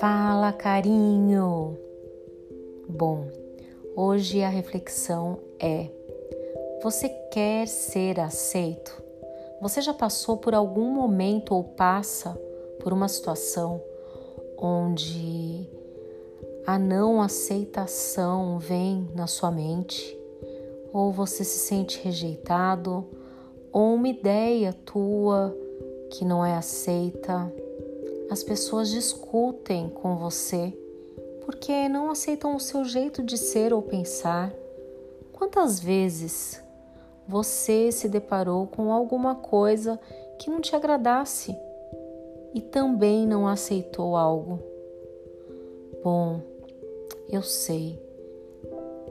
Fala, carinho! Bom, hoje a reflexão é: você quer ser aceito? Você já passou por algum momento ou passa por uma situação onde a não aceitação vem na sua mente, ou você se sente rejeitado, ou uma ideia tua que não é aceita. As pessoas discutem com você porque não aceitam o seu jeito de ser ou pensar. Quantas vezes você se deparou com alguma coisa que não te agradasse e também não aceitou algo? Bom, eu sei,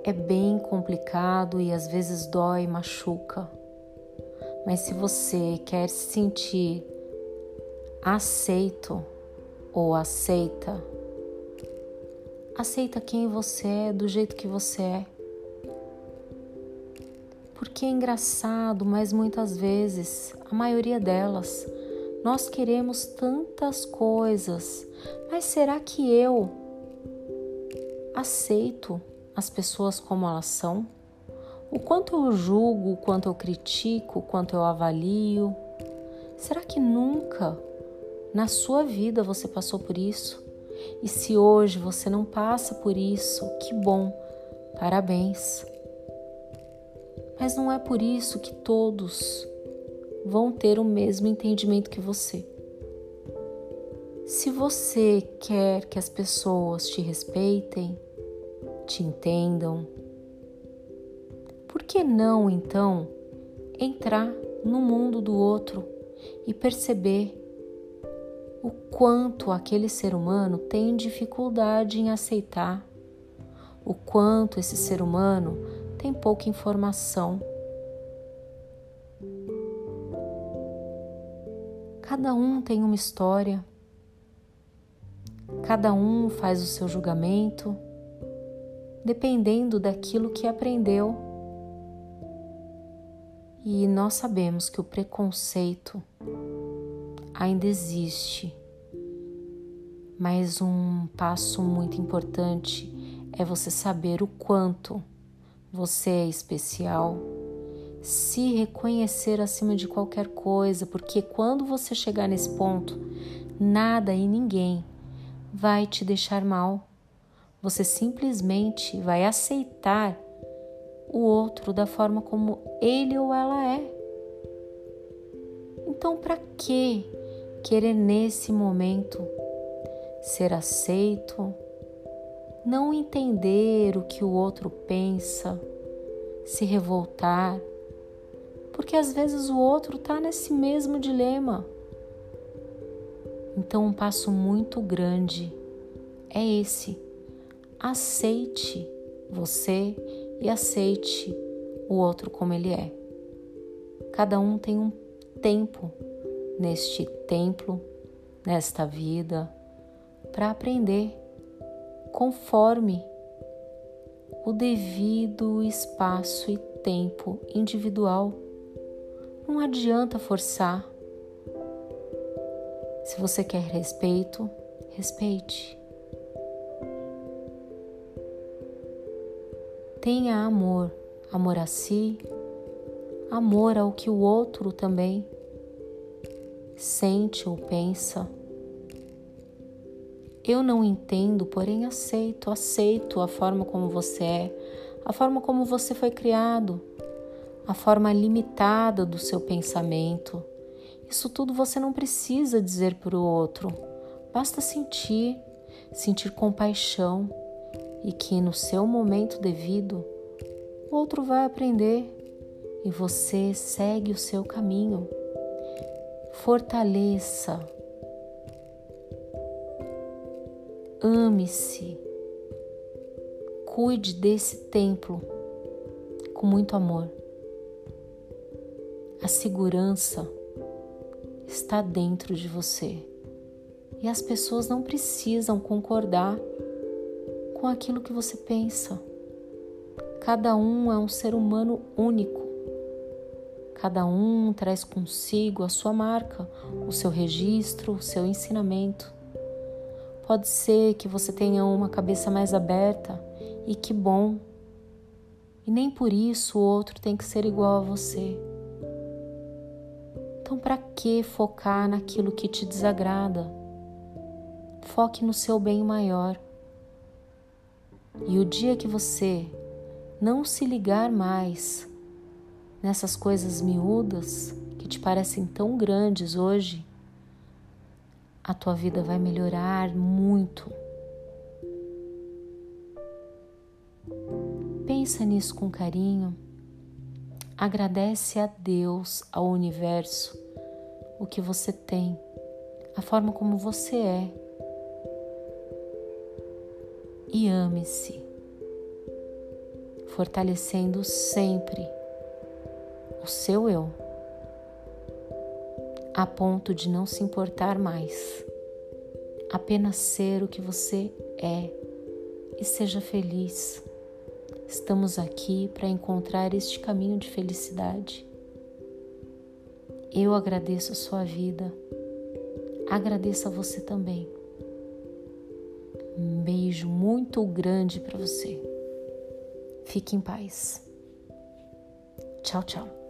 é bem complicado e às vezes dói e machuca. Mas se você quer se sentir aceito ou aceita, aceita quem você é do jeito que você é. Porque é engraçado, mas muitas vezes, a maioria delas, nós queremos tantas coisas, mas será que eu aceito as pessoas como elas são? O quanto eu julgo, o quanto eu critico, o quanto eu avalio? Será que nunca na sua vida você passou por isso? E se hoje você não passa por isso, que bom, parabéns. Mas não é por isso que todos vão ter o mesmo entendimento que você. Se você quer que as pessoas te respeitem, te entendam, por que não então entrar no mundo do outro e perceber o quanto aquele ser humano tem dificuldade em aceitar, o quanto esse ser humano tem pouca informação. Cada um tem uma história Cada um faz o seu julgamento dependendo daquilo que aprendeu. E nós sabemos que o preconceito ainda existe, mas um passo muito importante é você saber o quanto você é especial, se reconhecer acima de qualquer coisa, porque quando você chegar nesse ponto, nada e ninguém vai te deixar mal. Você simplesmente vai aceitar o outro da forma como ele ou ela é. Então, para que querer nesse momento ser aceito, não entender o que o outro pensa, se revoltar? Porque às vezes o outro está nesse mesmo dilema. Então, um passo muito grande é esse. Aceite você e aceite o outro como ele é. Cada um tem um tempo neste templo, nesta vida, para aprender conforme o devido espaço e tempo individual. Não adianta forçar se você quer respeito, respeite. Tenha amor, amor a si, amor ao que o outro também sente ou pensa. Eu não entendo, porém aceito, aceito a forma como você é, a forma como você foi criado, a forma limitada do seu pensamento isso tudo você não precisa dizer para o outro, basta sentir, sentir compaixão e que no seu momento devido o outro vai aprender e você segue o seu caminho. Fortaleça, ame-se, cuide desse templo com muito amor. A segurança está dentro de você. E as pessoas não precisam concordar com aquilo que você pensa. Cada um é um ser humano único. Cada um traz consigo a sua marca, o seu registro, o seu ensinamento. Pode ser que você tenha uma cabeça mais aberta e que bom. E nem por isso o outro tem que ser igual a você. Então, para que focar naquilo que te desagrada? Foque no seu bem maior. E o dia que você não se ligar mais nessas coisas miúdas que te parecem tão grandes hoje, a tua vida vai melhorar muito. Pensa nisso com carinho. Agradece a Deus, ao universo, o que você tem, a forma como você é. E ame-se, fortalecendo sempre o seu eu a ponto de não se importar mais. Apenas ser o que você é e seja feliz. Estamos aqui para encontrar este caminho de felicidade. Eu agradeço a sua vida, agradeço a você também. Um beijo muito grande para você. Fique em paz. Tchau, tchau.